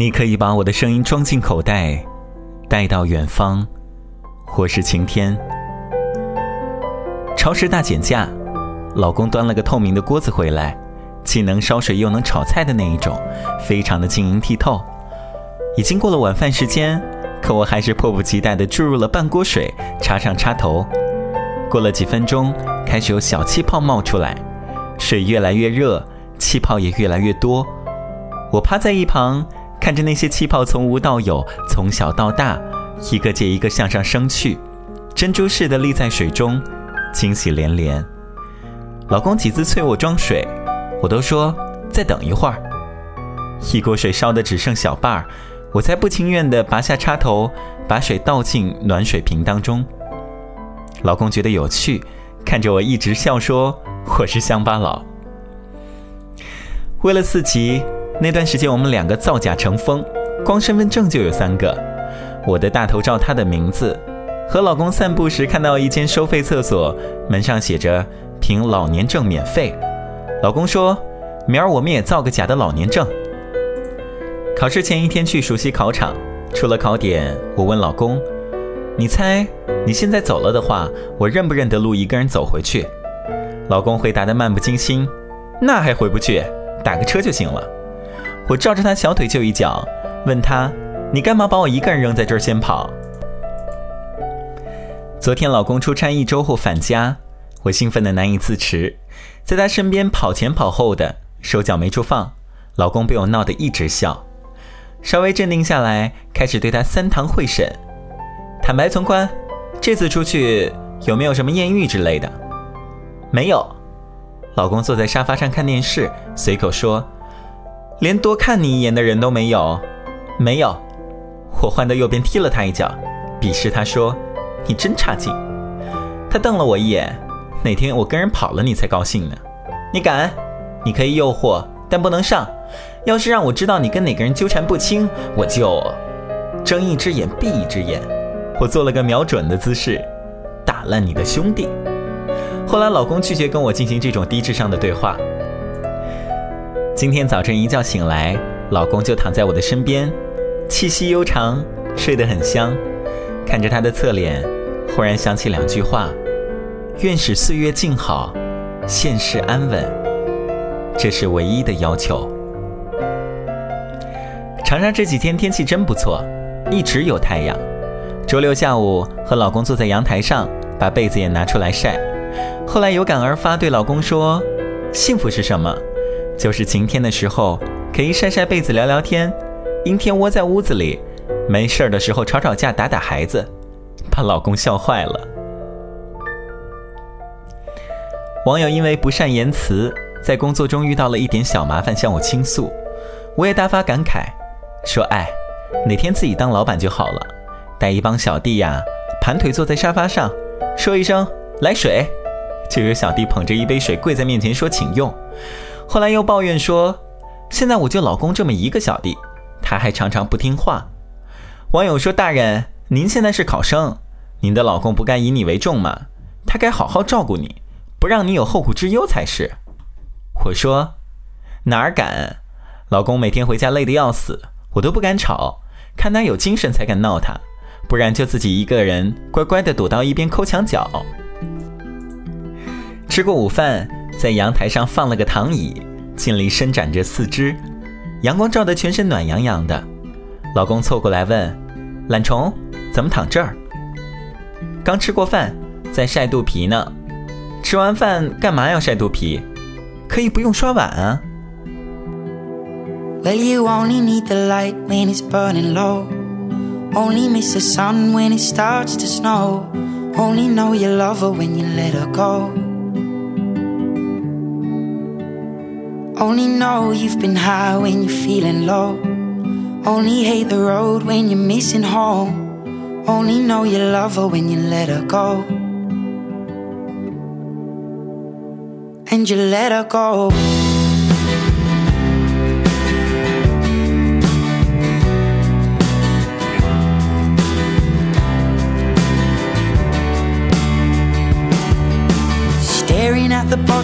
你可以把我的声音装进口袋，带到远方，或是晴天。超市大减价，老公端了个透明的锅子回来，既能烧水又能炒菜的那一种，非常的晶莹剔透。已经过了晚饭时间，可我还是迫不及待地注入了半锅水，插上插头。过了几分钟，开始有小气泡冒出来，水越来越热，气泡也越来越多。我趴在一旁，看着那些气泡从无到有，从小到大，一个接一个向上升去，珍珠似的立在水中，惊喜连连。老公几次催我装水，我都说再等一会儿。一锅水烧的只剩小半儿。我才不情愿地拔下插头，把水倒进暖水瓶当中。老公觉得有趣，看着我一直笑说：“我是乡巴佬。”为了四级，那段时间我们两个造假成风，光身份证就有三个。我的大头照，他的名字。和老公散步时看到一间收费厕所，门上写着“凭老年证免费”。老公说：“明儿我们也造个假的老年证。”考试前一天去熟悉考场，出了考点，我问老公：“你猜，你现在走了的话，我认不认得路，一个人走回去？”老公回答的漫不经心：“那还回不去，打个车就行了。”我照着他小腿就一脚，问他：“你干嘛把我一个人扔在这儿先跑？”昨天老公出差一周后返家，我兴奋的难以自持，在他身边跑前跑后的，手脚没处放，老公被我闹得一直笑。稍微镇定下来，开始对他三堂会审。坦白从宽，这次出去有没有什么艳遇之类的？没有。老公坐在沙发上看电视，随口说：“连多看你一眼的人都没有。”没有。我换到右边踢了他一脚，鄙视他说：“你真差劲。”他瞪了我一眼：“哪天我跟人跑了，你才高兴呢？你敢？你可以诱惑，但不能上。”要是让我知道你跟哪个人纠缠不清，我就睁一只眼闭一只眼。我做了个瞄准的姿势，打烂你的兄弟。后来老公拒绝跟我进行这种低智商的对话。今天早晨一觉醒来，老公就躺在我的身边，气息悠长，睡得很香。看着他的侧脸，忽然想起两句话：愿使岁月静好，现世安稳。这是唯一的要求。长沙这几天天气真不错，一直有太阳。周六下午和老公坐在阳台上，把被子也拿出来晒。后来有感而发，对老公说：“幸福是什么？就是晴天的时候可以晒晒被子聊聊天，阴天窝在屋子里，没事儿的时候吵吵架打打孩子，把老公笑坏了。”网友因为不善言辞，在工作中遇到了一点小麻烦，向我倾诉，我也大发感慨。说哎，哪天自己当老板就好了，带一帮小弟呀，盘腿坐在沙发上，说一声来水，就有小弟捧着一杯水跪在面前说请用。后来又抱怨说，现在我就老公这么一个小弟，他还常常不听话。网友说大人，您现在是考生，您的老公不该以你为重吗？他该好好照顾你，不让你有后顾之忧才是。我说哪儿敢，老公每天回家累得要死。我都不敢吵，看他有精神才敢闹他，不然就自己一个人乖乖的躲到一边抠墙角。吃过午饭，在阳台上放了个躺椅，尽力伸展着四肢，阳光照得全身暖洋洋的。老公凑过来问：“懒虫，怎么躺这儿？”刚吃过饭，在晒肚皮呢。吃完饭干嘛要晒肚皮？可以不用刷碗啊。Well, you only need the light when it's burning low. Only miss the sun when it starts to snow. Only know you love her when you let her go. Only know you've been high when you're feeling low. Only hate the road when you're missing home. Only know you love her when you let her go. And you let her go.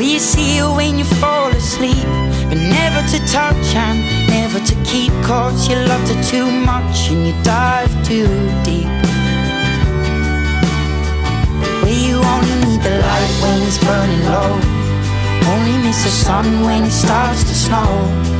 Will you see her when you fall asleep? But never to touch and never to keep. Cause you loved her too much and you dive too deep. Where you only need the light when it's burning low. Only miss the sun when it starts to snow.